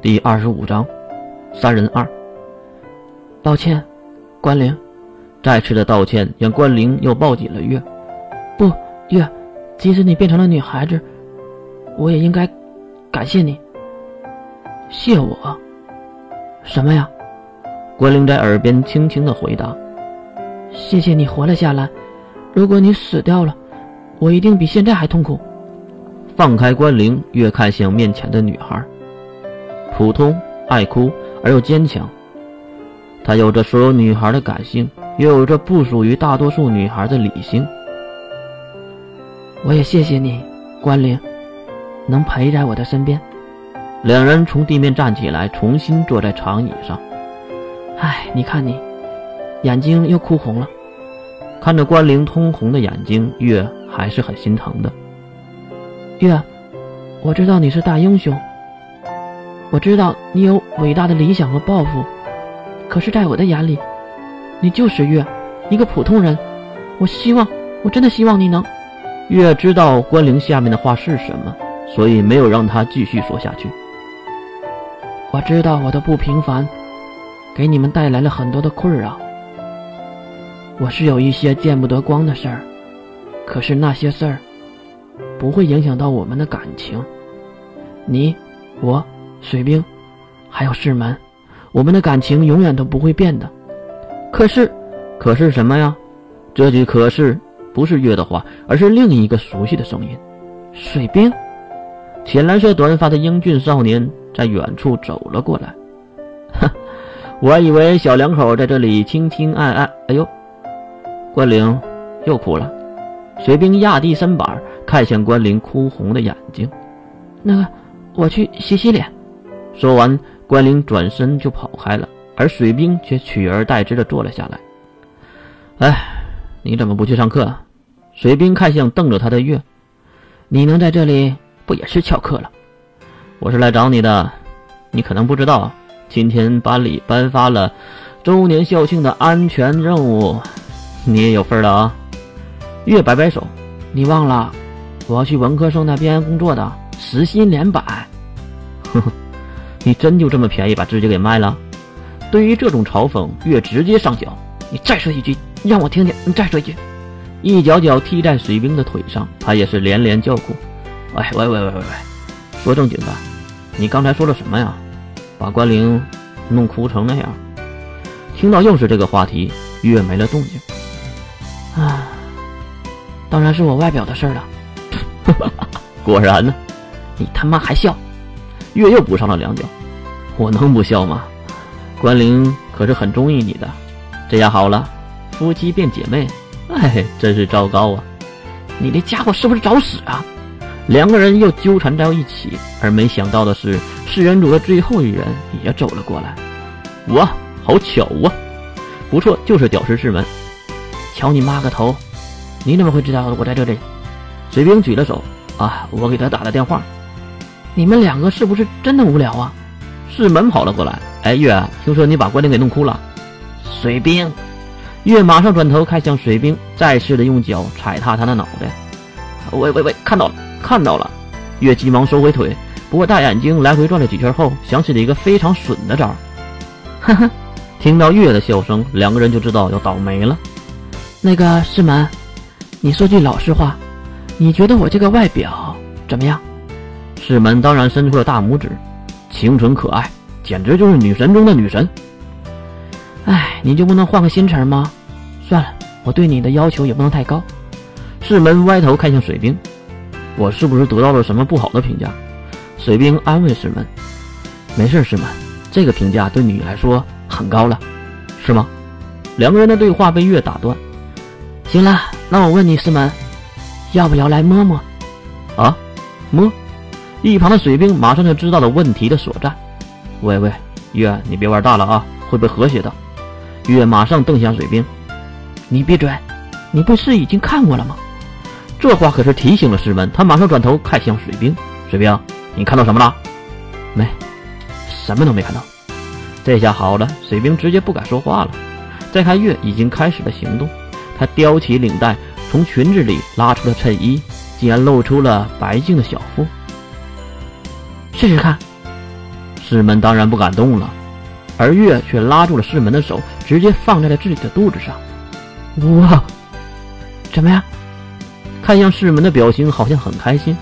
第二十五章，三人二。抱歉，关灵。再次的道歉让关灵又抱紧了月。不，月，即使你变成了女孩子，我也应该感谢你。谢我？什么呀？关灵在耳边轻轻的回答：“谢谢你活了下来。如果你死掉了，我一定比现在还痛苦。”放开关灵，月看向面前的女孩。普通、爱哭而又坚强，她有着所有女孩的感性，又有着不属于大多数女孩的理性。我也谢谢你，关灵，能陪在我的身边。两人从地面站起来，重新坐在长椅上。唉，你看你，眼睛又哭红了。看着关灵通红的眼睛，月还是很心疼的。月，我知道你是大英雄。我知道你有伟大的理想和抱负，可是，在我的眼里，你就是月，一个普通人。我希望，我真的希望你能。月知道关灵下面的话是什么，所以没有让他继续说下去。我知道我的不平凡，给你们带来了很多的困扰。我是有一些见不得光的事儿，可是那些事儿，不会影响到我们的感情。你，我。水兵，还有世门，我们的感情永远都不会变的。可是，可是什么呀？这句“可是”不是月的话，而是另一个熟悉的声音。水兵，浅蓝色短发的英俊少年在远处走了过来。哼，我还以为小两口在这里亲亲爱爱。哎呦，关灵又哭了。水兵压低身板，看向关灵哭红的眼睛。那个，我去洗洗脸。说完，关灵转身就跑开了，而水兵却取而代之的坐了下来。哎，你怎么不去上课？水兵看向瞪着他的月，你能在这里，不也是翘课了？我是来找你的，你可能不知道，今天班里颁发了周年校庆的安全任务，你也有份了啊！月摆摆手，你忘了，我要去文科生那边工作的，时薪连百。呵呵。你真就这么便宜把自己给卖了？对于这种嘲讽，月直接上脚。你再说一句，让我听听。你再说一句，一脚脚踢在水兵的腿上，他也是连连叫苦。喂喂喂喂喂喂，说正经的，你刚才说了什么呀？把关灵弄哭成那样。听到又是这个话题，月没了动静。啊，当然是我外表的事了。果然呢，你他妈还笑？月又补上了两脚。我能不笑吗？关灵可是很中意你的，这下好了，夫妻变姐妹，哎，真是糟糕啊！你那家伙是不是找死啊？两个人又纠缠在一起，而没想到的是，四人组的最后一人也走了过来。哇，好巧啊！不错，就是屌丝师门。瞧你妈个头！你怎么会知道我在这里？水兵举了手啊，我给他打了电话。你们两个是不是真的无聊啊？世门跑了过来，哎，月，听说你把关灵给弄哭了。水兵，月马上转头看向水兵，再次的用脚踩踏他的脑袋。喂喂喂，看到了，看到了。月急忙收回腿，不过大眼睛来回转了几圈后，想起了一个非常损的招。哈哈，听到月的笑声，两个人就知道要倒霉了。那个世门，你说句老实话，你觉得我这个外表怎么样？世门当然伸出了大拇指。清纯可爱，简直就是女神中的女神。哎，你就不能换个新词吗？算了，我对你的要求也不能太高。世门歪头看向水兵，我是不是得到了什么不好的评价？水兵安慰世门：“没事，世门，这个评价对你来说很高了，是吗？”两个人的对话被月打断。行了，那我问你，世门，要不要来摸摸？啊，摸？一旁的水兵马上就知道了问题的所在。喂喂，月，你别玩大了啊，会被和谐的。月马上瞪向水兵：“你闭嘴！你不是已经看过了吗？”这话可是提醒了师门，他马上转头看向水兵：“水兵，你看到什么了？”“没，什么都没看到。”这下好了，水兵直接不敢说话了。再看月已经开始了行动，他叼起领带，从裙子里拉出了衬衣，竟然露出了白净的小腹。试试看，师门当然不敢动了，而月却拉住了师门的手，直接放在了自己的肚子上。哇，怎么样？看向师门的表情好像很开心，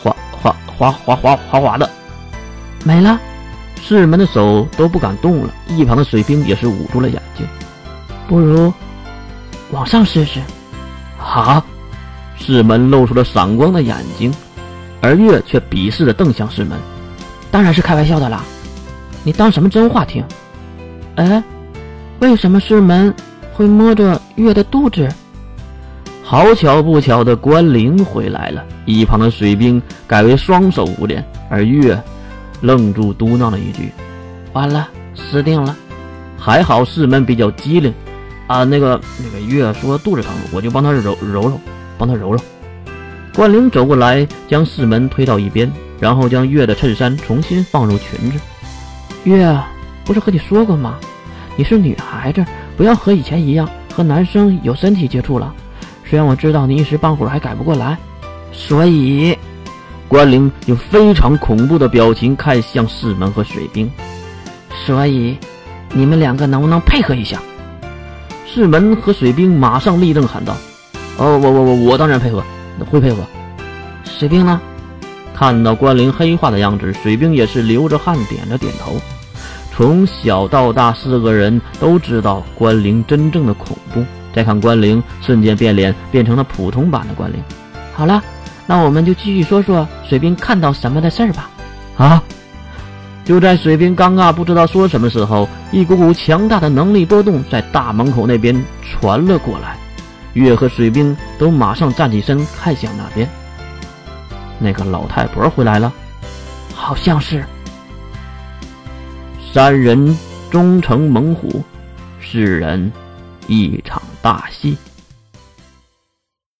滑滑滑滑滑滑滑的，没了。师门的手都不敢动了，一旁的水兵也是捂住了眼睛。不如往上试试。啊！师门露出了闪光的眼睛，而月却鄙视的瞪向师门。当然是开玩笑的啦，你当什么真话听？哎，为什么师门会摸着月的肚子？好巧不巧的，关灵回来了。一旁的水兵改为双手捂脸，而月愣住，嘟囔了一句：“完了，死定了。”还好师门比较机灵。啊，那个那个月说肚子疼，我就帮他揉揉揉，帮他揉揉。关灵走过来，将四门推到一边，然后将月的衬衫重新放入裙子。月，不是和你说过吗？你是女孩子，不要和以前一样和男生有身体接触了。虽然我知道你一时半会儿还改不过来，所以，关灵用非常恐怖的表情看向四门和水兵。所以，你们两个能不能配合一下？世门和水兵马上立正喊道：“哦，我我我我当然配合，会配合。”水兵呢？看到关灵黑化的样子，水兵也是流着汗点了点头。从小到大，四个人都知道关灵真正的恐怖。再看关灵，瞬间变脸，变成了普通版的关灵。好了，那我们就继续说说水兵看到什么的事儿吧。啊！就在水兵尴尬不知道说什么时候，一股股强大的能力波动在大门口那边传了过来。月和水兵都马上站起身看向那边。那个老太婆回来了，好像是。三人终成猛虎，世人一场大戏。